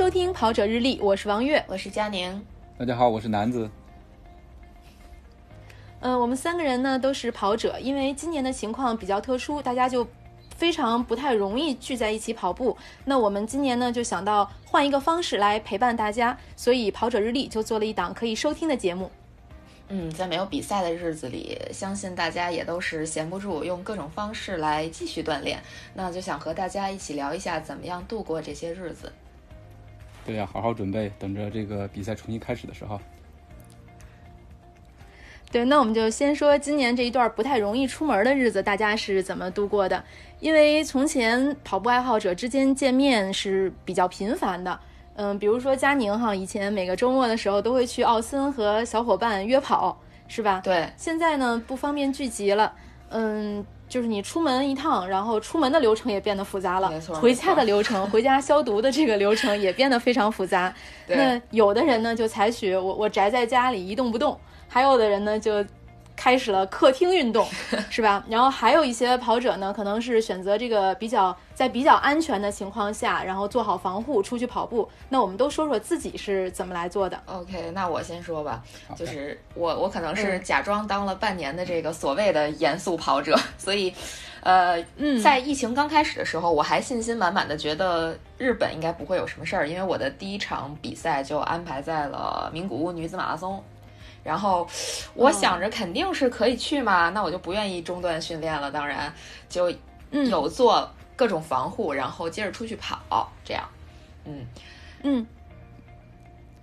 收听跑者日历，我是王悦，我是佳宁。大家好，我是南子。嗯，我们三个人呢都是跑者，因为今年的情况比较特殊，大家就非常不太容易聚在一起跑步。那我们今年呢就想到换一个方式来陪伴大家，所以跑者日历就做了一档可以收听的节目。嗯，在没有比赛的日子里，相信大家也都是闲不住，用各种方式来继续锻炼。那就想和大家一起聊一下，怎么样度过这些日子。对呀，好好准备，等着这个比赛重新开始的时候。对，那我们就先说今年这一段不太容易出门的日子，大家是怎么度过的？因为从前跑步爱好者之间见面是比较频繁的，嗯，比如说佳宁哈，以前每个周末的时候都会去奥森和小伙伴约跑，是吧？对。现在呢，不方便聚集了，嗯，就是你出门一趟，然后出门的流程也变得复杂了，没错。回家的流程，回家消毒的这个流程也变得非常复杂。那有的人呢，就采取我我宅在家里一动不动。还有的人呢，就开始了客厅运动，是吧？然后还有一些跑者呢，可能是选择这个比较在比较安全的情况下，然后做好防护出去跑步。那我们都说说自己是怎么来做的。OK，那我先说吧，就是我我可能是假装当了半年的这个所谓的严肃跑者，所以，呃，在疫情刚开始的时候，我还信心满满的觉得日本应该不会有什么事儿，因为我的第一场比赛就安排在了名古屋女子马拉松。然后我想着肯定是可以去嘛，那我就不愿意中断训练了。当然就有做各种防护，然后接着出去跑，这样。嗯嗯，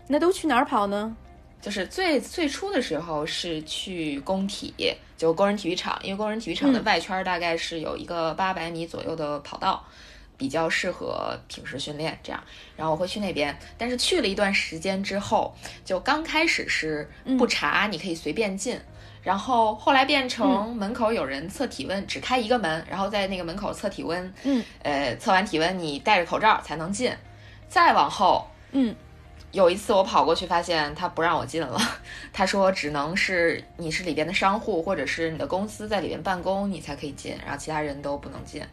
那都去哪儿跑呢？就是最最初的时候是去工体，就工人体育场，因为工人体育场的外圈大概是有一个八百米左右的跑道。比较适合平时训练，这样，然后我会去那边。但是去了一段时间之后，就刚开始是不查，你可以随便进，然后后来变成门口有人测体温，只开一个门，然后在那个门口测体温，嗯，呃，测完体温你戴着口罩才能进。再往后，嗯，有一次我跑过去发现他不让我进了，他说只能是你是里边的商户或者是你的公司在里边办公你才可以进，然后其他人都不能进。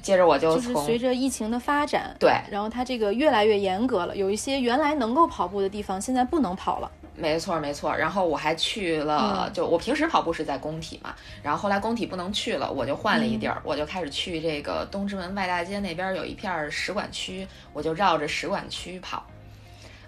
接着我就就是随着疫情的发展，对，然后它这个越来越严格了，有一些原来能够跑步的地方，现在不能跑了。没错，没错。然后我还去了，就我平时跑步是在工体嘛，然后后来工体不能去了，我就换了一地儿，我就开始去这个东直门外大街那边有一片使馆区，我就绕着使馆区跑。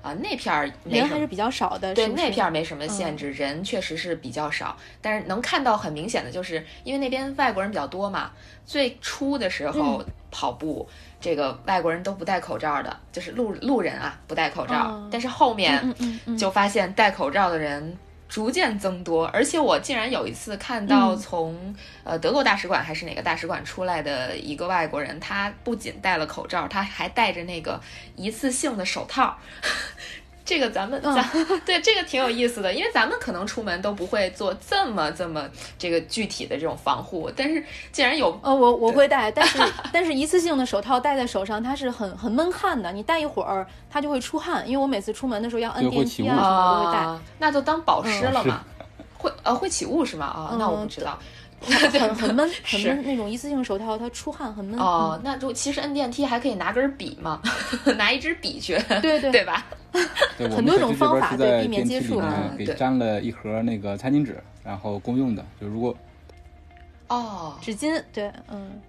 啊，那片儿人还是比较少的，对，那片儿没什么限制，人确实是比较少，但是能看到很明显的就是，因为那边外国人比较多嘛。最初的时候跑步，这个外国人都不戴口罩的，就是路路人啊不戴口罩，但是后面就发现戴口罩的人。逐渐增多，而且我竟然有一次看到从呃德国大使馆还是哪个大使馆出来的一个外国人，他不仅戴了口罩，他还戴着那个一次性的手套。这个咱们咱 对这个挺有意思的，因为咱们可能出门都不会做这么这么这个具体的这种防护，但是既然有呃我我会戴，但是但是一次性的手套戴在手上它是很很闷汗的，你戴一会儿它就会出汗，因为我每次出门的时候要摁电梯啊什么都会戴，那就当保湿了嘛，会呃会起雾是吗？啊，那我不知道。很很闷，很闷那种一次性手套，它出汗很闷。哦，那就其实摁电梯还可以拿根笔嘛，拿一支笔去，对对对吧？很多种方法对避免接触。给粘了一盒那个餐巾纸，然后公用的，就如果哦，纸巾对，嗯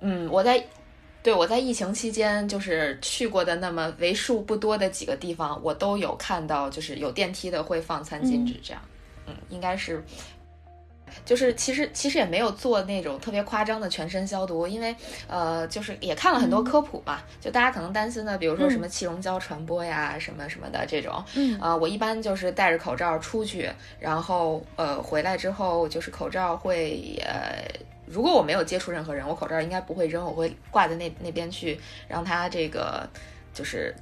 嗯，我在对我在疫情期间就是去过的那么为数不多的几个地方，我都有看到，就是有电梯的会放餐巾纸这样。嗯，应该是，就是其实其实也没有做那种特别夸张的全身消毒，因为呃，就是也看了很多科普嘛，就大家可能担心的，比如说什么气溶胶传播呀，什么什么的这种。嗯，啊，我一般就是戴着口罩出去，然后呃回来之后就是口罩会呃，如果我没有接触任何人，我口罩应该不会扔，我会挂在那那边去，让它这个就是。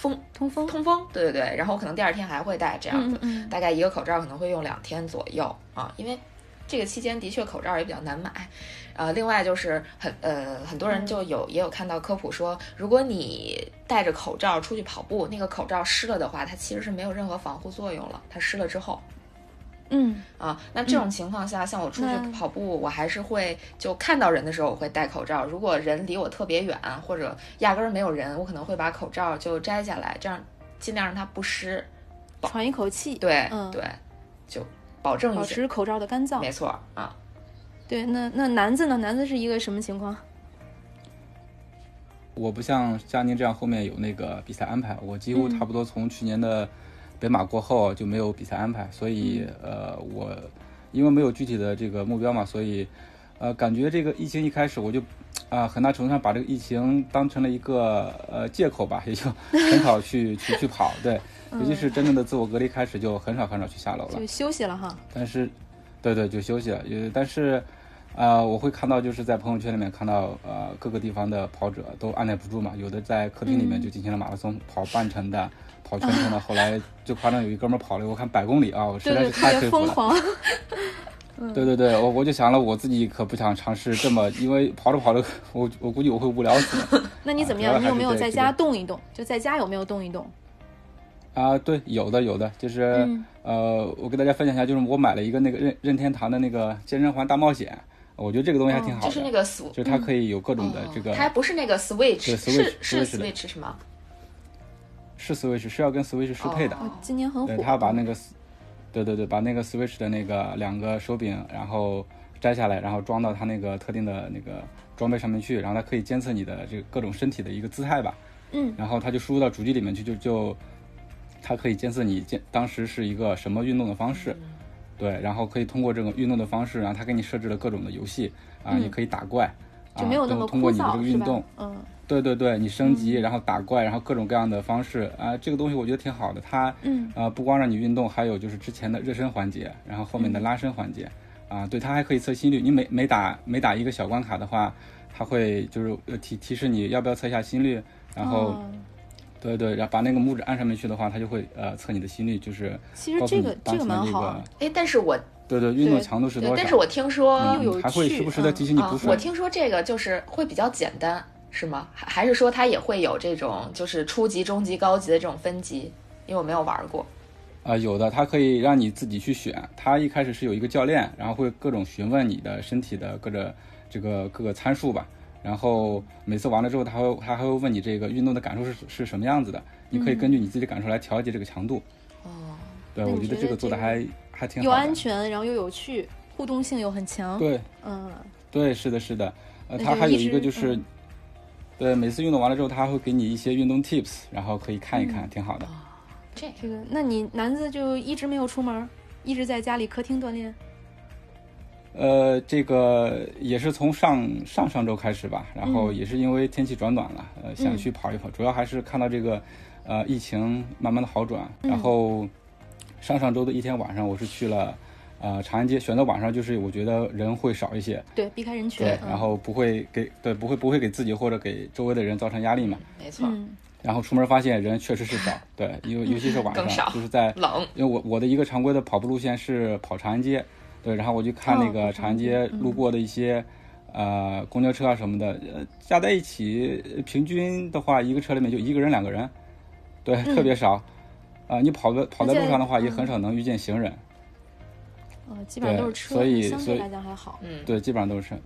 风通风？通风，对对对，然后可能第二天还会戴这样子，大概一个口罩可能会用两天左右啊，因为这个期间的确口罩也比较难买，呃，另外就是很呃很多人就有也有看到科普说，如果你戴着口罩出去跑步，那个口罩湿了的话，它其实是没有任何防护作用了，它湿了之后，嗯啊，那这种情况下，像我出去跑步，我还是会就看到人的时候我会戴口罩。如果人离我特别远，或者压根儿没有人，我可能会把口罩就摘下来，这样尽量让它不湿，喘一口气。对，嗯，对，就保证保持口罩的干燥。没错啊。对，那那男子呢？男子是一个什么情况？我不像佳宁这样后面有那个比赛安排，我几乎差不多从去年的北马过后就没有比赛安排，所以呃，我因为没有具体的这个目标嘛，所以呃，感觉这个疫情一开始我就啊，很大程度上把这个疫情当成了一个呃借口吧，也就 很少去去去跑，对，尤其是真正的自我隔离开始就很少很少去下楼了，就休息了哈。但是，对对，就休息了，也但是。啊，我会看到就是在朋友圈里面看到，呃，各个地方的跑者都按耐不住嘛，有的在客厅里面就进行了马拉松，跑半程的，跑全程的，后来就夸张有一哥们跑了，我看百公里啊，我实在是太佩服了。对对对，我我就想了，我自己可不想尝试这么，因为跑着跑着，我我估计我会无聊死。那你怎么样？你有没有在家动一动？就在家有没有动一动？啊，对，有的有的，就是呃，我给大家分享一下，就是我买了一个那个任任天堂的那个健身环大冒险。我觉得这个东西还挺好的，就是那个 Switch，就是它可以有各种的这个，它还不是那个 Switch，是是 Switch 是吗？是 Switch，是要跟 Switch 适配的。今年很火。对，他把那个，对对对，把那个 Switch 的那个两个手柄，然后摘下来，然后装到他那个特定的那个装备上面去，然后它可以监测你的这个各种身体的一个姿态吧。嗯。然后它就输入到主机里面去，就就，它可以监测你监当时是一个什么运动的方式。对，然后可以通过这种运动的方式，然后他给你设置了各种的游戏啊，也可以打怪啊，就没有那么通过你的这个运动，嗯，对对对，你升级，然后打怪，然后各种各样的方式啊，这个东西我觉得挺好的。它，嗯，啊，不光让你运动，还有就是之前的热身环节，然后后面的拉伸环节，啊，对，它还可以测心率。你每每打每打一个小关卡的话，它会就是提提示你要不要测一下心率，然后。对对，然后把那个拇指按上面去的话，它就会呃测你的心率，就是其实这个这个蛮好。哎，但是我对对运动强度是多少？但是我听说还会时不时的提醒你补水。我听说这个就是会比较简单，是吗？还还是说它也会有这种就是初级、中级、高级的这种分级？因为我没有玩过。啊，有的，它可以让你自己去选。它一开始是有一个教练，然后会各种询问你的身体的各个这个各个参数吧。然后每次完了之后，他会他还会问你这个运动的感受是是什么样子的，你可以根据你自己的感受来调节这个强度。哦，对，我觉得这个做的还还挺好。又安全，然后又有趣，互动性又很强。对，嗯，对，是的，是的。呃，他还有一个就是，对，每次运动完了之后，他会给你一些运动 tips，然后可以看一看，挺好的。这这个，那你男子就一直没有出门，一直在家里客厅锻炼？呃，这个也是从上上上周开始吧，然后也是因为天气转暖了，呃，想去跑一跑，主要还是看到这个，呃，疫情慢慢的好转，然后上上周的一天晚上，我是去了，呃，长安街，选择晚上就是我觉得人会少一些，对，避开人群，对，然后不会给对不会不会给自己或者给周围的人造成压力嘛，没错，然后出门发现人确实是少，对，因为尤其是晚上，就是在冷，因为我我的一个常规的跑步路线是跑长安街。对，然后我就看那个长安街路过的一些，呃，公交车啊什么的，呃，加在一起，平均的话，一个车里面就一个人、两个人，对，特别少。啊，你跑在跑在路上的话，也很少能遇见行人。哦，基本上都是车，所以相对来讲还好。嗯，对，基本上都是车。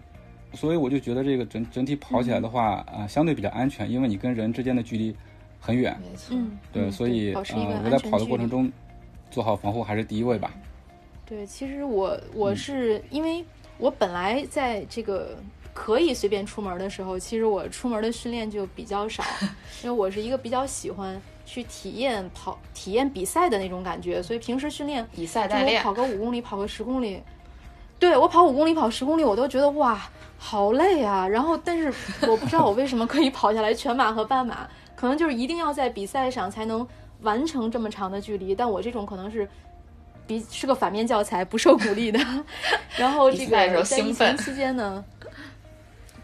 所以我就觉得这个整整体跑起来的话，啊，相对比较安全，因为你跟人之间的距离很远。没错。对，所以啊，我在跑的过程中做好防护还是第一位吧。对，其实我我是因为我本来在这个可以随便出门的时候，其实我出门的训练就比较少，因为我是一个比较喜欢去体验跑、体验比赛的那种感觉，所以平时训练比赛代练，跑个五公里、跑个十公里，对我跑五公里、跑十公里，我都觉得哇，好累啊！然后，但是我不知道我为什么可以跑下来全马和半马，可能就是一定要在比赛上才能完成这么长的距离，但我这种可能是。比是个反面教材，不受鼓励的。然后这个在疫情期间呢，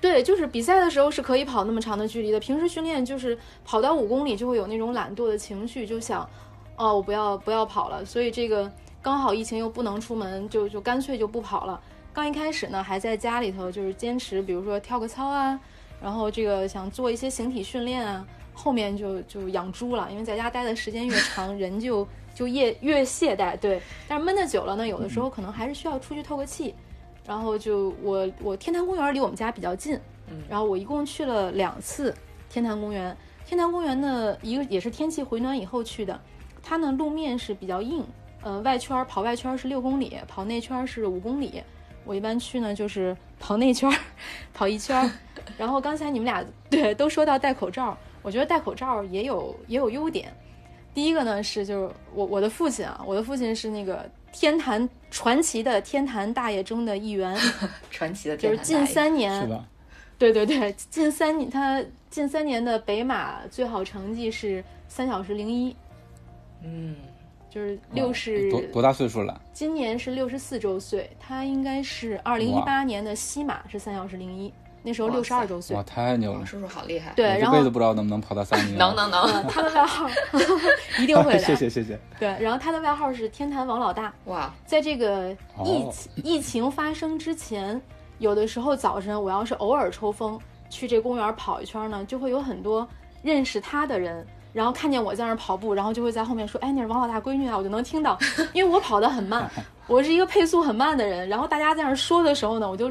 对，就是比赛的时候是可以跑那么长的距离的。平时训练就是跑到五公里就会有那种懒惰的情绪，就想哦，我不要不要跑了。所以这个刚好疫情又不能出门，就就干脆就不跑了。刚一开始呢，还在家里头就是坚持，比如说跳个操啊，然后这个想做一些形体训练啊。后面就就养猪了，因为在家待的时间越长，人就就越越懈怠。对，但是闷的久了呢，有的时候可能还是需要出去透个气。然后就我我天坛公园离我们家比较近，然后我一共去了两次天坛公园。天坛公园呢，一个也是天气回暖以后去的，它呢路面是比较硬，呃，外圈跑外圈是六公里，跑内圈是五公里。我一般去呢，就是跑内圈，跑一圈。然后刚才你们俩对都说到戴口罩，我觉得戴口罩也有 也有优点。第一个呢是就是我我的父亲啊，我的父亲是那个天坛传奇的天坛大爷中的一员，传奇的就是近三年是吧？对对对，近三年他近三年的北马最好成绩是三小时零一，嗯。就是六十多多大岁数了？今年是六十四周岁，他应该是二零一八年的西马是三小时零一，那时候六十二周岁。哇，太牛了！叔叔好厉害。对，然后这辈子不知道能不能跑到三零。能能能。他的外号 一定会的。谢谢谢谢。对，然后他的外号是天坛王老大。哇，在这个疫疫情发生之前，有的时候早晨我要是偶尔抽风去这公园跑一圈呢，就会有很多认识他的人。然后看见我在那儿跑步，然后就会在后面说：“哎，那是王老大闺女啊！”我就能听到，因为我跑得很慢，我是一个配速很慢的人。然后大家在那儿说的时候呢，我就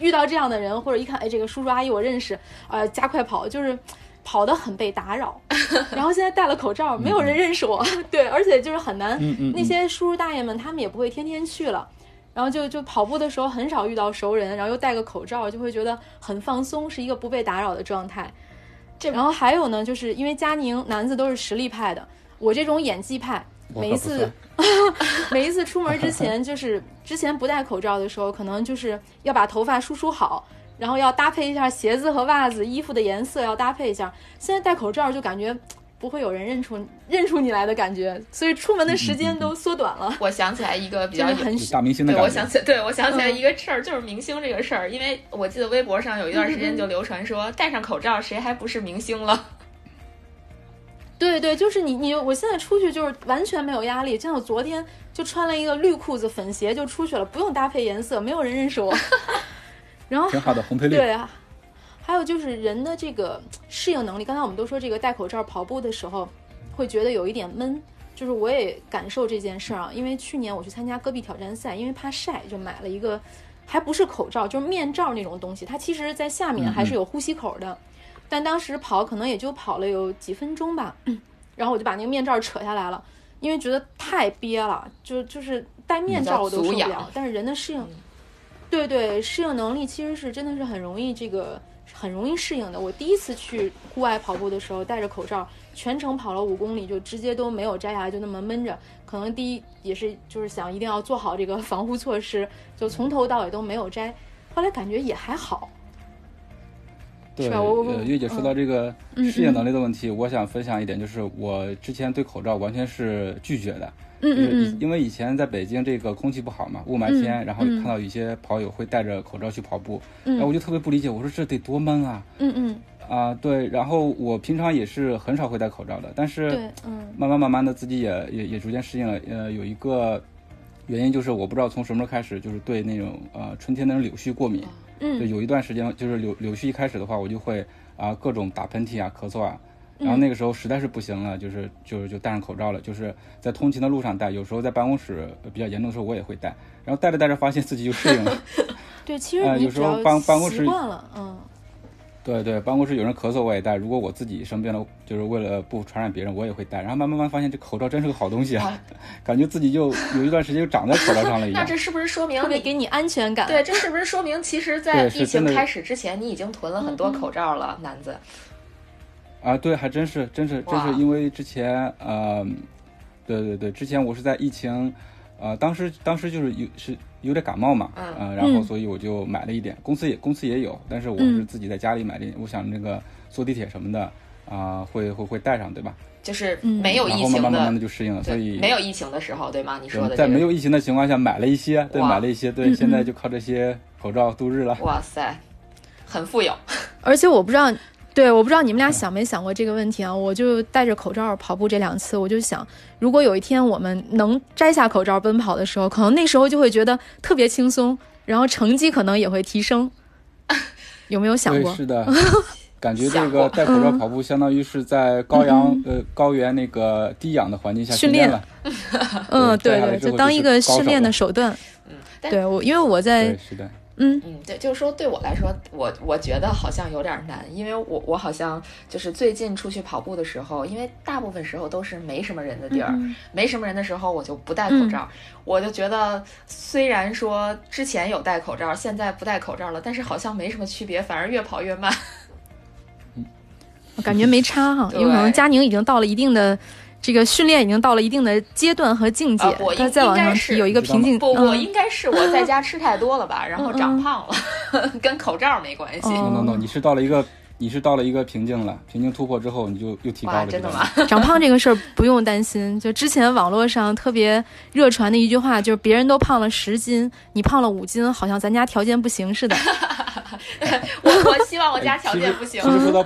遇到这样的人，或者一看，哎，这个叔叔阿姨我认识，呃，加快跑，就是跑得很被打扰。然后现在戴了口罩，没有人认识我，对，而且就是很难。那些叔叔大爷们他们也不会天天去了，然后就就跑步的时候很少遇到熟人，然后又戴个口罩，就会觉得很放松，是一个不被打扰的状态。然后还有呢，就是因为佳宁男子都是实力派的，我这种演技派，每一次 每一次出门之前，就是之前不戴口罩的时候，可能就是要把头发梳梳好，然后要搭配一下鞋子和袜子，衣服的颜色要搭配一下。现在戴口罩就感觉。不会有人认出认出你来的感觉，所以出门的时间都缩短了。我想起来一个比 较很大明星的对，我想起对我想起来一个事儿，就是明星这个事儿，因为我记得微博上有一段时间就流传说，戴上口罩谁还不是明星了？对对，就是你你，我现在出去就是完全没有压力，像我昨天就穿了一个绿裤子粉鞋就出去了，不用搭配颜色，没有人认识我。然后挺好的红配绿。对啊。还有就是人的这个适应能力，刚才我们都说这个戴口罩跑步的时候会觉得有一点闷，就是我也感受这件事儿啊。因为去年我去参加戈壁挑战赛，因为怕晒，就买了一个还不是口罩，就是面罩那种东西，它其实在下面还是有呼吸口的。但当时跑可能也就跑了有几分钟吧，然后我就把那个面罩扯下来了，因为觉得太憋了，就就是戴面罩我都受不了。但是人的适应，对对，适应能力其实是真的是很容易这个。很容易适应的。我第一次去户外跑步的时候，戴着口罩，全程跑了五公里，就直接都没有摘下来，就那么闷着。可能第一也是就是想一定要做好这个防护措施，就从头到尾都没有摘。后来感觉也还好。对，月姐说到这个适应能力的问题，我想分享一点，就是我之前对口罩完全是拒绝的。嗯嗯，因为以前在北京这个空气不好嘛，雾霾天，然后看到有些跑友会戴着口罩去跑步，然后我就特别不理解，我说这得多闷啊！嗯嗯，啊对，然后我平常也是很少会戴口罩的，但是嗯，慢慢慢慢的自己也也也逐渐适应了。呃，有一个原因就是我不知道从什么时候开始，就是对那种呃春天那种柳絮过敏。嗯，就，有一段时间就是柳柳絮一开始的话，我就会啊各种打喷嚏啊咳嗽啊。然后那个时候实在是不行了，就是就是就戴上口罩了，就是在通勤的路上戴，有时候在办公室比较严重的时候我也会戴。然后戴着戴着发现自己就适应了。对，其实有时候办办公室习惯了，嗯。对对，办公室有人咳嗽我也戴。如果我自己生病了，就是为了不传染别人，我也会戴。然后慢慢慢发现这口罩真是个好东西啊，感觉自己就有一段时间就长在口罩上了一样。那这是不是说明特别给你安全感？对，这是不是说明其实，在疫情开始之前，你已经囤了很多口罩了，男子？啊，对，还真是，真是，真是，因为之前，呃，对对对，之前我是在疫情，呃，当时当时就是有是有点感冒嘛，嗯，然后所以我就买了一点，公司也公司也有，但是我是自己在家里买的，我想那个坐地铁什么的，啊，会会会带上，对吧？就是没有疫情的，慢慢慢慢的就适应了，所以没有疫情的时候，对吗？你说的在没有疫情的情况下买了一些，对，买了一些，对，现在就靠这些口罩度日了。哇塞，很富有，而且我不知道。对，我不知道你们俩想没想过这个问题啊？我就戴着口罩跑步这两次，我就想，如果有一天我们能摘下口罩奔跑的时候，可能那时候就会觉得特别轻松，然后成绩可能也会提升。有没有想过？是的，感觉这个戴口罩跑步，相当于是在高阳呃高原那个低氧的环境下训练了。嗯，对对，就当一个训练的手段。嗯，对我，因为我在是的。嗯嗯，对，就是说对我来说，我我觉得好像有点难，因为我我好像就是最近出去跑步的时候，因为大部分时候都是没什么人的地儿，没什么人的时候，我就不戴口罩。我就觉得，虽然说之前有戴口罩，现在不戴口罩了，但是好像没什么区别，反而越跑越慢。我感觉没差哈，因为可能佳宁已经到了一定的。这个训练已经到了一定的阶段和境界，他再往上提有一个瓶颈。不，我应该是我在家吃太多了吧，然后长胖了，跟口罩没关系。no no，no，你是到了一个你是到了一个瓶颈了，瓶颈突破之后你就又提高了。真的吗？长胖这个事儿不用担心，就之前网络上特别热传的一句话，就是别人都胖了十斤，你胖了五斤，好像咱家条件不行似的。我我希望我家条件不行。其实说到。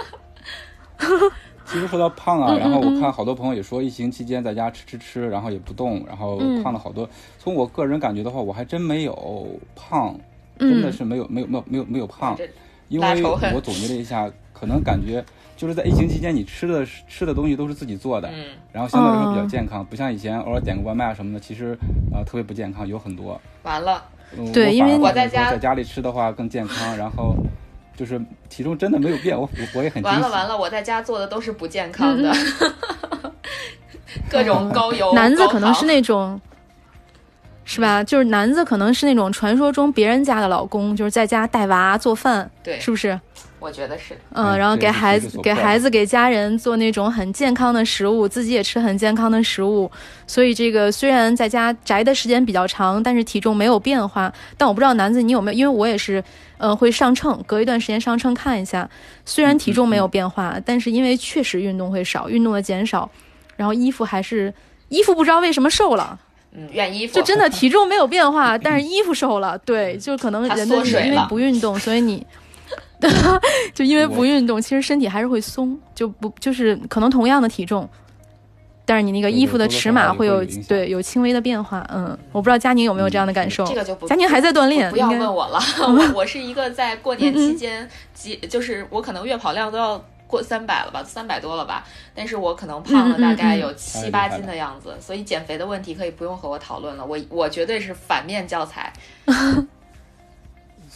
其实说到胖啊，然后我看好多朋友也说，疫情期间在家吃吃吃，然后也不动，然后胖了好多。从我个人感觉的话，我还真没有胖，真的是没有没有没有没有没有胖。因为我总结了一下，可能感觉就是在疫情期间，你吃的吃的东西都是自己做的，然后相对来说比较健康，不像以前偶尔点个外卖啊什么的，其实呃特别不健康，有很多。完了，对，因为我在家在家里吃的话更健康，然后。就是体重真的没有变，我我我也很完了完了，我在家做的都是不健康的，各种高油。男子可能是那种，是吧？就是男子可能是那种传说中别人家的老公，就是在家带娃做饭，对，是不是？我觉得是。嗯，然后给孩子给孩子给家人做那种很健康的食物，自己也吃很健康的食物。所以这个虽然在家宅的时间比较长，但是体重没有变化。但我不知道男子你有没有，因为我也是。嗯，会上秤，隔一段时间上秤看一下。虽然体重没有变化，但是因为确实运动会少，运动的减少，然后衣服还是衣服不知道为什么瘦了。嗯，愿衣服。就真的体重没有变化，但是衣服瘦了。对，就可能人的因为不运动，所以你 就因为不运动，其实身体还是会松，就不就是可能同样的体重。但是你那个衣服的尺码会有对有轻微的变化，嗯，我不知道佳宁有没有这样的感受。这个就不佳宁还在锻炼，不要问我了。我我是一个在过年期间，几就是我可能月跑量都要过三百了吧，三百多了吧，但是我可能胖了大概有七八斤的样子，所以减肥的问题可以不用和我讨论了。我我绝对是反面教材。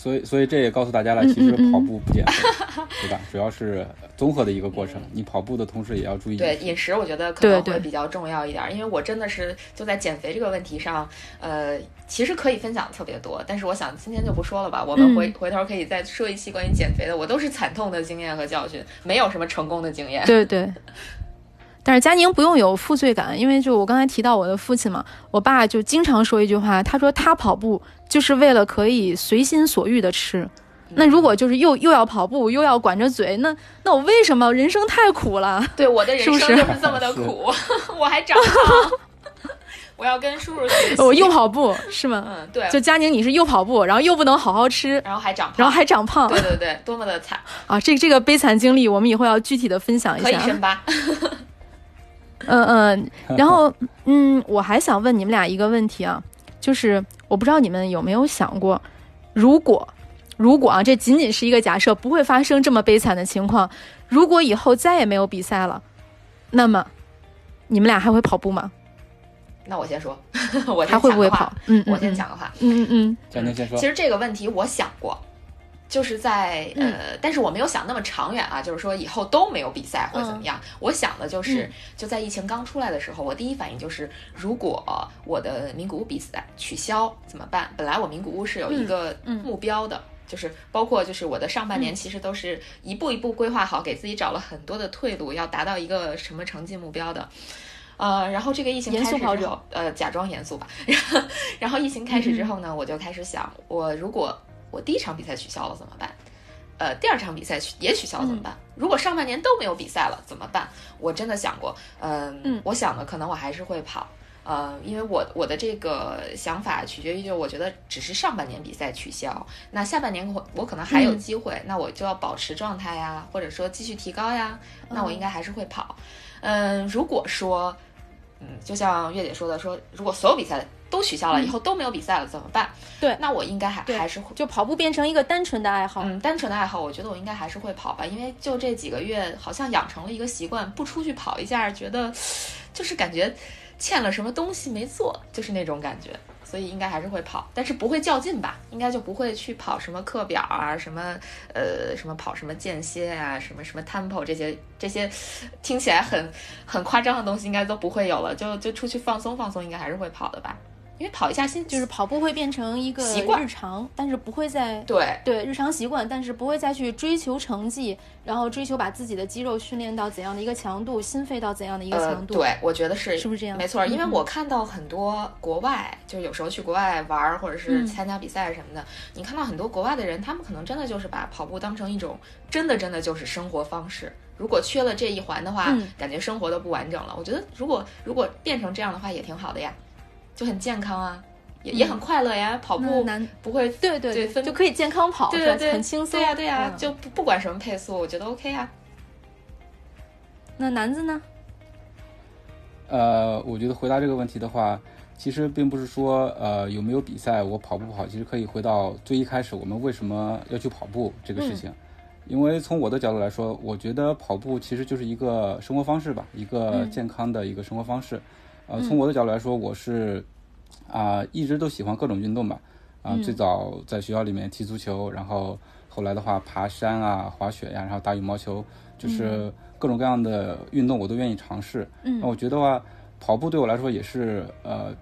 所以，所以这也告诉大家了，其实跑步不减肥，对吧？主要是综合的一个过程。你跑步的同时也要注意对饮食，我觉得可能会比较重要一点。因为我真的是就在减肥这个问题上，呃，其实可以分享特别多，但是我想今天就不说了吧。我们回回头可以再说一期关于减肥的，我都是惨痛的经验和教训，没有什么成功的经验。对对。但是佳宁不用有负罪感，因为就我刚才提到我的父亲嘛，我爸就经常说一句话，他说他跑步就是为了可以随心所欲的吃。那如果就是又又要跑步又要管着嘴，那那我为什么人生太苦了？对，我的人生就是这么的苦 我还长胖，我要跟叔叔学习。我又跑步是吗？嗯，对。就佳宁，你是又跑步，然后又不能好好吃，然后还长胖，然后还长胖。对对对，多么的惨啊！这这个悲惨经历，我们以后要具体的分享一下。可以深扒。嗯嗯，然后嗯，我还想问你们俩一个问题啊，就是我不知道你们有没有想过，如果如果啊，这仅仅是一个假设，不会发生这么悲惨的情况。如果以后再也没有比赛了，那么你们俩还会跑步吗？那我先说，我还会不会跑？嗯，我先讲个话。嗯嗯嗯，佳宁先说。其实这个问题我想过。就是在呃，但是我没有想那么长远啊，就是说以后都没有比赛或者怎么样。我想的就是就在疫情刚出来的时候，我第一反应就是，如果我的名古屋比赛取消怎么办？本来我名古屋是有一个目标的，就是包括就是我的上半年其实都是一步一步规划好，给自己找了很多的退路，要达到一个什么成绩目标的。呃，然后这个疫情开始之后，呃，假装严肃吧。然 后然后疫情开始之后呢，我就开始想，我如果我第一场比赛取消了怎么办？呃，第二场比赛取也取消了怎么办？如果上半年都没有比赛了怎么办？我真的想过，嗯，我想的可能我还是会跑，呃，因为我我的这个想法取决于，就我觉得只是上半年比赛取消，那下半年我我可能还有机会，那我就要保持状态呀，或者说继续提高呀，那我应该还是会跑。嗯，如果说，嗯，就像月姐说的，说如果所有比赛都取消了，以后都没有比赛了，怎么办？对，那我应该还还是会就跑步变成一个单纯的爱好。嗯，单纯的爱好，我觉得我应该还是会跑吧，因为就这几个月，好像养成了一个习惯，不出去跑一下，觉得 就是感觉欠了什么东西没做，就是那种感觉。所以应该还是会跑，但是不会较劲吧？应该就不会去跑什么课表啊，什么呃什么跑什么间歇啊，什么什么 tempo 这些这些听起来很很夸张的东西，应该都不会有了。就就出去放松放松，应该还是会跑的吧。因为跑一下心就是跑步会变成一个习惯日常，但是不会再对对日常习惯，但是不会再去追求成绩，然后追求把自己的肌肉训练到怎样的一个强度，心肺到怎样的一个强度。对，我觉得是是不是这样？没错，因为我看到很多国外，就是有时候去国外玩或者是参加比赛什么的，你看到很多国外的人，他们可能真的就是把跑步当成一种真的真的就是生活方式。如果缺了这一环的话，感觉生活都不完整了。我觉得如果如果变成这样的话，也挺好的呀。就很健康啊，也也很快乐呀。跑步不会对对对，就可以健康跑，对对对，很轻松。对呀对呀，就不不管什么配速，我觉得 OK 啊。那男子呢？呃，我觉得回答这个问题的话，其实并不是说呃有没有比赛我跑不跑，其实可以回到最一开始我们为什么要去跑步这个事情。因为从我的角度来说，我觉得跑步其实就是一个生活方式吧，一个健康的一个生活方式。呃，从我的角度来说，我是啊，一直都喜欢各种运动吧。啊，最早在学校里面踢足球，然后后来的话爬山啊、滑雪呀，然后打羽毛球，就是各种各样的运动我都愿意尝试。嗯，那我觉得话，跑步对我来说也是呃，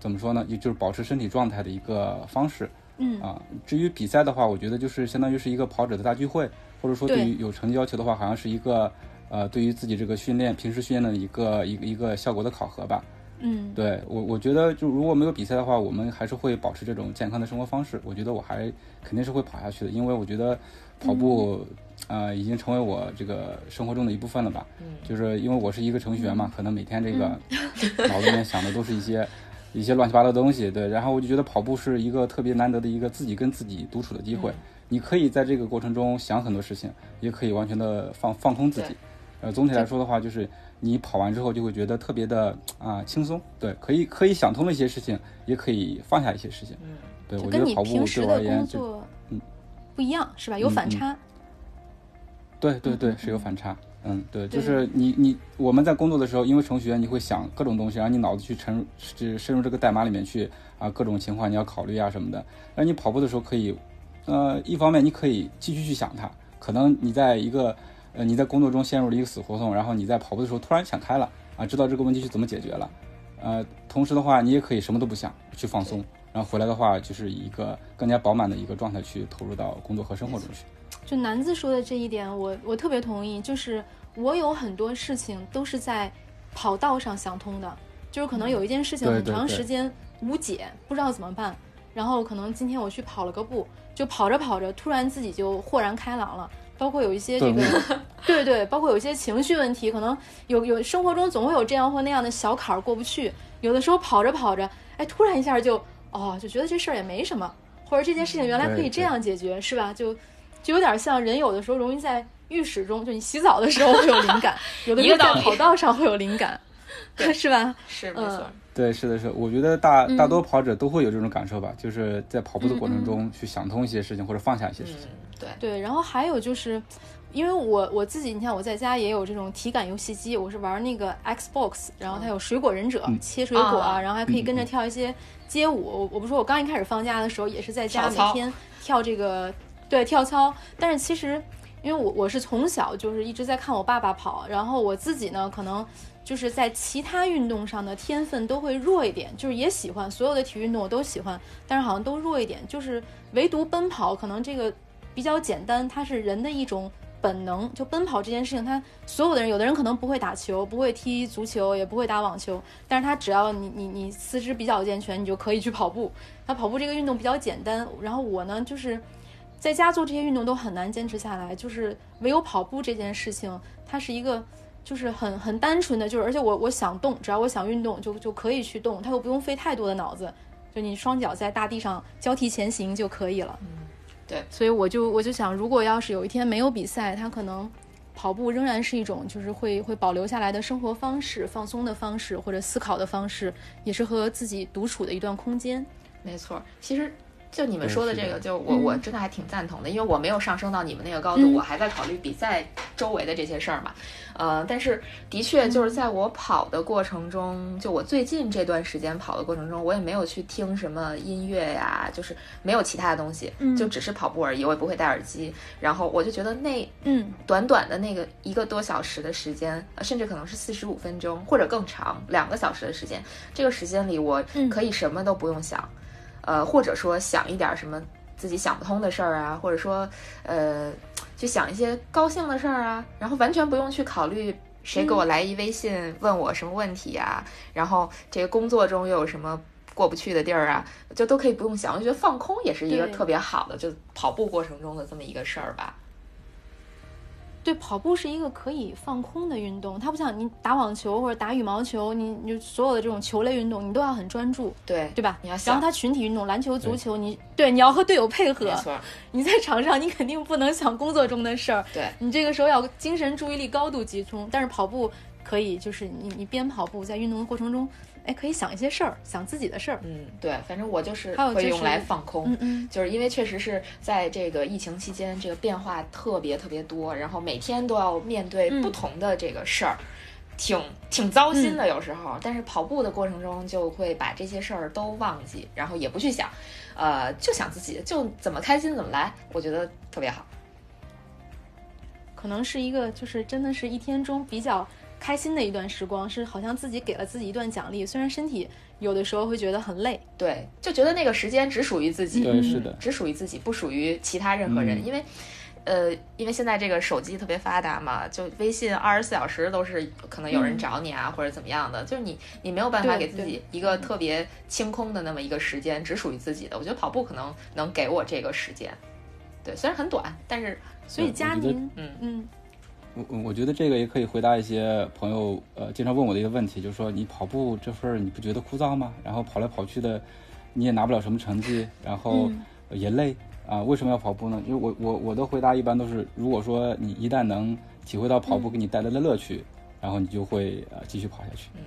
怎么说呢？也就是保持身体状态的一个方式。嗯啊，至于比赛的话，我觉得就是相当于是一个跑者的大聚会，或者说对于有成绩要求的话，好像是一个。呃，对于自己这个训练，平时训练的一个一个一个效果的考核吧。嗯，对我我觉得，就如果没有比赛的话，我们还是会保持这种健康的生活方式。我觉得我还肯定是会跑下去的，因为我觉得跑步，呃，已经成为我这个生活中的一部分了吧。嗯，就是因为我是一个程序员嘛，可能每天这个 脑子里面想的都是一些一些乱七八糟的东西。对，然后我就觉得跑步是一个特别难得的一个自己跟自己独处的机会。你可以在这个过程中想很多事情，也可以完全的放放空自己。呃，总体来说的话，就是你跑完之后就会觉得特别的 啊轻松，对，可以可以想通了一些事情，也可以放下一些事情。嗯，对，我觉得跑步对我而言就嗯不一样，是吧？有反差。对对对，是有反差。嗯，对，就是你你我们在工作的时候，因为程序员你会想各种东西，让你脑子去沉就深入这个代码里面去啊，各种情况你要考虑啊什么的。那你跑步的时候可以，呃，一方面你可以继续去想它，可能你在一个。呃，你在工作中陷入了一个死胡同，然后你在跑步的时候突然想开了啊，知道这个问题是怎么解决了。呃，同时的话，你也可以什么都不想，去放松，然后回来的话，就是一个更加饱满的一个状态去投入到工作和生活中去。就南子说的这一点，我我特别同意。就是我有很多事情都是在跑道上想通的，就是可能有一件事情很长时间无解，不知道怎么办，然后可能今天我去跑了个步，就跑着跑着，突然自己就豁然开朗了。包括有一些这个，对对，包括有一些情绪问题，可能有有生活中总会有这样或那样的小坎儿过不去。有的时候跑着跑着，哎，突然一下就哦，就觉得这事儿也没什么，或者这件事情原来可以这样解决，是吧？就就有点像人有的时候容易在浴室中，就你洗澡的时候会有灵感，有的时候在跑道上会有灵感，是吧？是没错。对，是的，是的，我觉得大大多跑者都会有这种感受吧，就是在跑步的过程中去想通一些事情，或者放下一些事情。对对，然后还有就是，因为我我自己，你看我在家也有这种体感游戏机，我是玩那个 Xbox，然后它有水果忍者，切水果啊，然后还可以跟着跳一些街舞。我不说，我刚一开始放假的时候也是在家每天跳这个，对，跳操。但是其实，因为我我是从小就是一直在看我爸爸跑，然后我自己呢可能。就是在其他运动上的天分都会弱一点，就是也喜欢所有的体育运动我都喜欢，但是好像都弱一点。就是唯独奔跑，可能这个比较简单，它是人的一种本能。就奔跑这件事情，它所有的人，有的人可能不会打球，不会踢足球，也不会打网球，但是他只要你你你四肢比较健全，你就可以去跑步。他跑步这个运动比较简单。然后我呢，就是在家做这些运动都很难坚持下来，就是唯有跑步这件事情，它是一个。就是很很单纯的，就是而且我我想动，只要我想运动，就就可以去动，它又不用费太多的脑子，就你双脚在大地上交替前行就可以了。嗯，对。所以我就我就想，如果要是有一天没有比赛，它可能跑步仍然是一种就是会会保留下来的生活方式、放松的方式或者思考的方式，也是和自己独处的一段空间。没错，其实。就你们说的这个，就我我真的还挺赞同的，因为我没有上升到你们那个高度，我还在考虑比赛周围的这些事儿嘛。呃，但是的确就是在我跑的过程中，就我最近这段时间跑的过程中，我也没有去听什么音乐呀，就是没有其他的东西，就只是跑步而已，我也不会戴耳机。然后我就觉得那嗯，短短的那个一个多小时的时间，甚至可能是四十五分钟或者更长，两个小时的时间，这个时间里我可以什么都不用想。呃，或者说想一点什么自己想不通的事儿啊，或者说，呃，去想一些高兴的事儿啊，然后完全不用去考虑谁给我来一微信问我什么问题啊，然后这个工作中又有什么过不去的地儿啊，就都可以不用想。我觉得放空也是一个特别好的，就跑步过程中的这么一个事儿吧。对，跑步是一个可以放空的运动，它不像你打网球或者打羽毛球，你你所有的这种球类运动，你都要很专注，对对吧？你要想然后它群体运动，篮球、足球，你对你要和队友配合，没错。你在场上，你肯定不能想工作中的事儿，对你这个时候要精神注意力高度集中。但是跑步可以，就是你你边跑步在运动的过程中。哎，可以想一些事儿，想自己的事儿。嗯，对，反正我就是会用来放空。嗯嗯，就是因为确实是在这个疫情期间，这个变化特别特别多，然后每天都要面对不同的这个事儿，挺挺糟心的有时候。但是跑步的过程中，就会把这些事儿都忘记，然后也不去想，呃，就想自己就怎么开心怎么来，我觉得特别好。可能是一个，就是真的是一天中比较。开心的一段时光是好像自己给了自己一段奖励，虽然身体有的时候会觉得很累，对，就觉得那个时间只属于自己，对，是的，只属于自己，不属于其他任何人。因为，呃，因为现在这个手机特别发达嘛，就微信二十四小时都是可能有人找你啊，或者怎么样的，就是你你没有办法给自己一个特别清空的那么一个时间，只属于自己的。我觉得跑步可能能给我这个时间，对，虽然很短，但是所以佳宁，嗯嗯。我我觉得这个也可以回答一些朋友呃经常问我的一个问题，就是说你跑步这份儿你不觉得枯燥吗？然后跑来跑去的，你也拿不了什么成绩，然后也累啊，为什么要跑步呢？因为我我我的回答一般都是，如果说你一旦能体会到跑步给你带来的乐趣，然后你就会呃继续跑下去。嗯，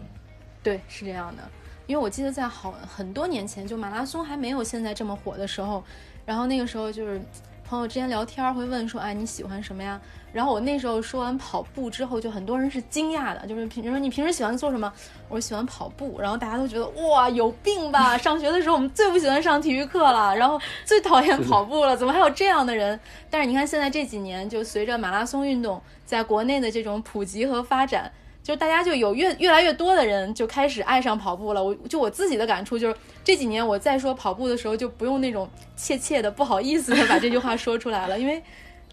对，是这样的。因为我记得在好很多年前，就马拉松还没有现在这么火的时候，然后那个时候就是朋友之间聊天会问说，哎你喜欢什么呀？然后我那时候说完跑步之后，就很多人是惊讶的，就是平时说你平时喜欢做什么？我说喜欢跑步。然后大家都觉得哇有病吧？上学的时候我们最不喜欢上体育课了，然后最讨厌跑步了，怎么还有这样的人？但是你看现在这几年，就随着马拉松运动在国内的这种普及和发展。就大家就有越越来越多的人就开始爱上跑步了。我就我自己的感触就是这几年我在说跑步的时候就不用那种怯怯的不好意思的把这句话说出来了，因为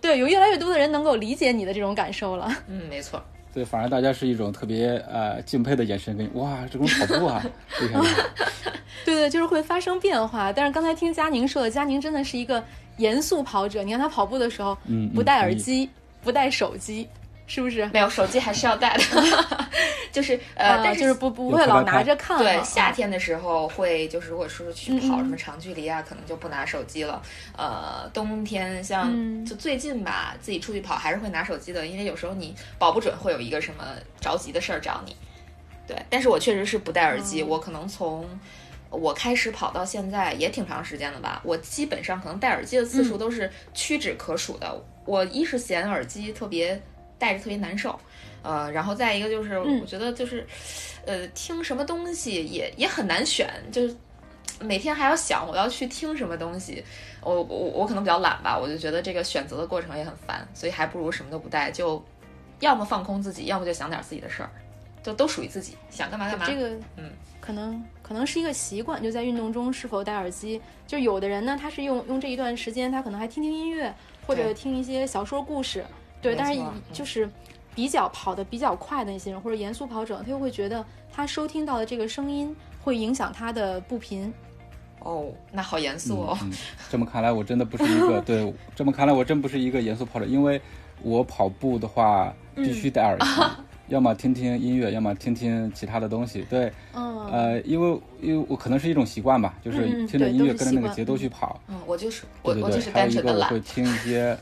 对有越来越多的人能够理解你的这种感受了。嗯，没错。对，反而大家是一种特别呃敬佩的眼神，跟哇这种跑步啊，对对，就是会发生变化。但是刚才听佳宁说的，佳宁真的是一个严肃跑者。你看他跑步的时候，嗯，不戴耳机，不带手机。是不是没有手机还是要带的？就是呃，但是不不会老拿着看。对，夏天的时候会，就是如果说去跑什么长距离啊，可能就不拿手机了。呃，冬天像就最近吧，自己出去跑还是会拿手机的，因为有时候你保不准会有一个什么着急的事儿找你。对，但是我确实是不戴耳机，我可能从我开始跑到现在也挺长时间了吧，我基本上可能戴耳机的次数都是屈指可数的。我一是嫌耳机特别。戴着特别难受，呃，然后再一个就是，我觉得就是，呃，听什么东西也也很难选，就是每天还要想我要去听什么东西，我我我可能比较懒吧，我就觉得这个选择的过程也很烦，所以还不如什么都不带，就要么放空自己，要么就想点自己的事儿，就都属于自己，想干嘛干嘛。这个，嗯，可能可能是一个习惯，就在运动中是否戴耳机，就有的人呢，他是用用这一段时间，他可能还听听音乐，或者听一些小说故事。对，但是就是比较跑得比较快的那些人，或者严肃跑者，他又会觉得他收听到的这个声音会影响他的步频。哦，那好严肃哦。这么看来，我真的不是一个对。这么看来，我真不是一个严肃跑者，因为我跑步的话必须戴耳 机，要么听听音乐，要么听听其他的东西。对，嗯，呃，因为因为我可能是一种习惯吧，就是听着音乐跟着那个节奏去跑。嗯，我就是我我就是单纯的懒。会听一些。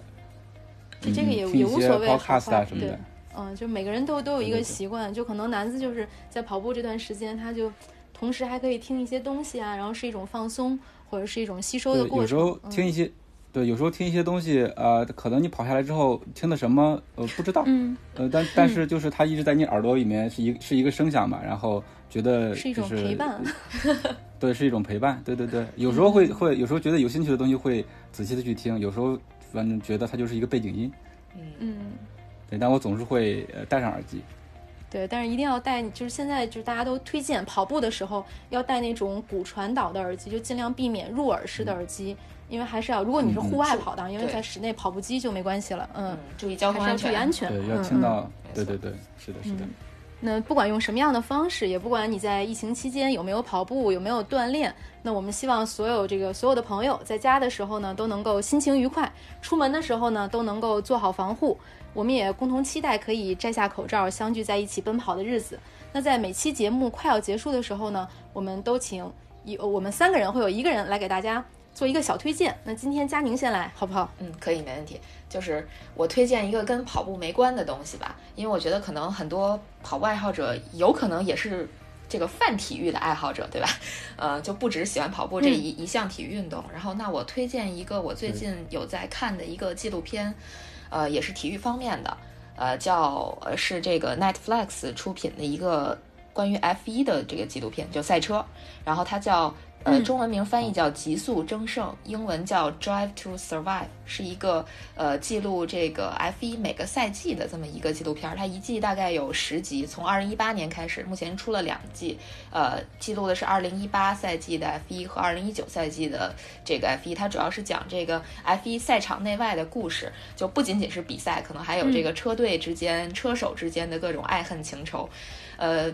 就这个也也无所谓好 podcast 坏对啊什么的。嗯，就每个人都都有一个对对对习惯，就可能男子就是在跑步这段时间，他就同时还可以听一些东西啊，然后是一种放松，或者是一种吸收的，过程。有时候听一些，对，有时候听一些东西，呃，可能你跑下来之后听的什么，呃，不知道，嗯，呃，但但是就是它一直在你耳朵里面是一是一个声响嘛，然后觉得是一种陪伴。对，是一种陪伴，对对对，有时候会会有时候觉得有兴趣的东西会仔细的去听，有时候反正觉得它就是一个背景音，嗯，对，但我总是会呃戴上耳机，对，但是一定要戴，就是现在就是大家都推荐跑步的时候要戴那种骨传导的耳机，就尽量避免入耳式的耳机，因为还是要，如果你是户外跑的，因为在室内跑步机就没关系了，嗯。嗯，，注意交通安全。要注意安全，对，要嗯嗯。听到，对对对，是的，是的，那不管用什么样的方式，也不管你在疫情期间有没有跑步，有没有锻炼，那我们希望所有这个所有的朋友在家的时候呢，都能够心情愉快；出门的时候呢，都能够做好防护。我们也共同期待可以摘下口罩，相聚在一起奔跑的日子。那在每期节目快要结束的时候呢，我们都请一我们三个人会有一个人来给大家做一个小推荐。那今天佳宁先来，好不好？嗯，可以，没问题。就是我推荐一个跟跑步没关的东西吧，因为我觉得可能很多跑步爱好者有可能也是这个泛体育的爱好者，对吧？呃，就不只喜欢跑步这一、一项体育运动。然后，那我推荐一个我最近有在看的一个纪录片，呃，也是体育方面的，呃，叫呃是这个 Netflix 出品的一个关于 F 一的这个纪录片，就赛车。然后它叫呃，嗯中文名翻译叫《极速争胜》，英文叫《Drive to Survive》，是一个呃记录这个 F1 每个赛季的这么一个纪录片儿。它一季大概有十集，从二零一八年开始，目前出了两季，呃，记录的是二零一八赛季的 F1 和二零一九赛季的这个 F1。它主要是讲这个 F1 赛场内外的故事，就不仅仅是比赛，可能还有这个车队之间、车手之间的各种爱恨情仇，呃。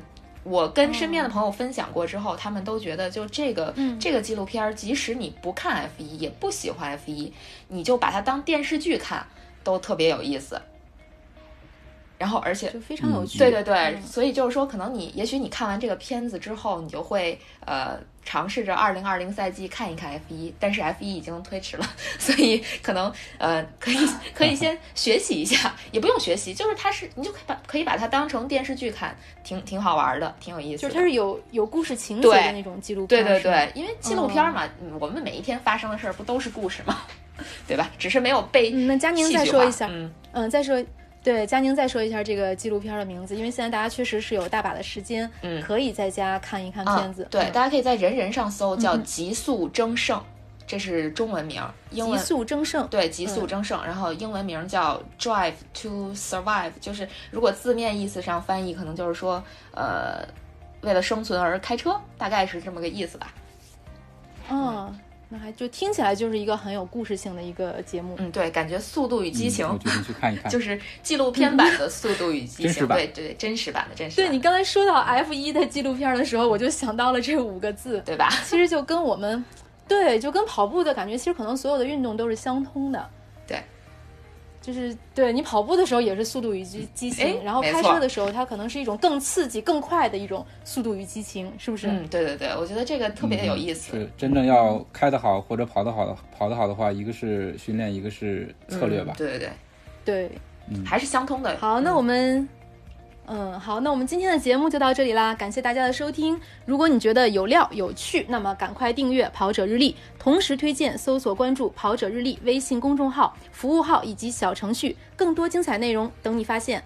我跟身边的朋友分享过之后，他们都觉得就这个、嗯这个纪录片儿，即使你不看 F 一，也不喜欢 F 一，你就把它当电视剧看，都特别有意思。然后，而且就非常有趣。对对对，嗯所以就是说，可能你也许你看完这个片子之后，你就会呃尝试着二零二零赛季看一看 F 一，但是 F 一已经推迟了，所以可能呃可以可以先学习一下，也不用学习，就是它是你就可以把可以把它当成电视剧看，挺挺好玩的，挺有意思的。就是它是有有故事情节的那种纪录片。对对对，因为纪录片嘛，嗯我们每一天发生的事儿不都是故事吗？对吧？只是没有被嗯那佳宁再说一下嗯，嗯，再说，对，佳宁再说一下这个纪录片的名字，因为现在大家确实是有大把的时间，嗯可以在家看一看啊片子。对，嗯大家可以在人人上搜叫嗯《极速争胜》，这是中文名极速争胜。对，极速嗯争胜，然后英文名叫 Drive to Survive，就是如果字面意思上翻译，可能就是说，呃，为了生存而开车，大概是这么个意思吧。嗯，那还就听起来就是一个很有故事性的一个节目。嗯，对，感觉《速度与激情嗯我》决定去看一看。就是纪录片版的《速度与激情 真实》，版对对，真实版的真实版对你刚才说到 F 一的纪录片的时候，我就想到了这五个字，对吧？其实就跟我们，对，就跟跑步的感觉，其实可能所有的运动都是相通的。对，就是对你跑步的时候也是速度与激激哎情，然后开车的时候它可能是一种更刺激、更快的一种速度与激情，是不是？嗯，对对对，我觉得这个特别有意思。是真正要开得好或者跑得好的跑得好的话，一个是训练，一个是策略吧嗯。对对对，对，还是相通的。好，那我们，嗯，好，那我们今天的节目就到这里啦，感谢大家的收听。如果你觉得有料有趣，那么赶快订阅《跑者日历》，同时推荐搜索关注“跑者日历”微信公众号、服务号以及小程序，更多精彩内容等你发现。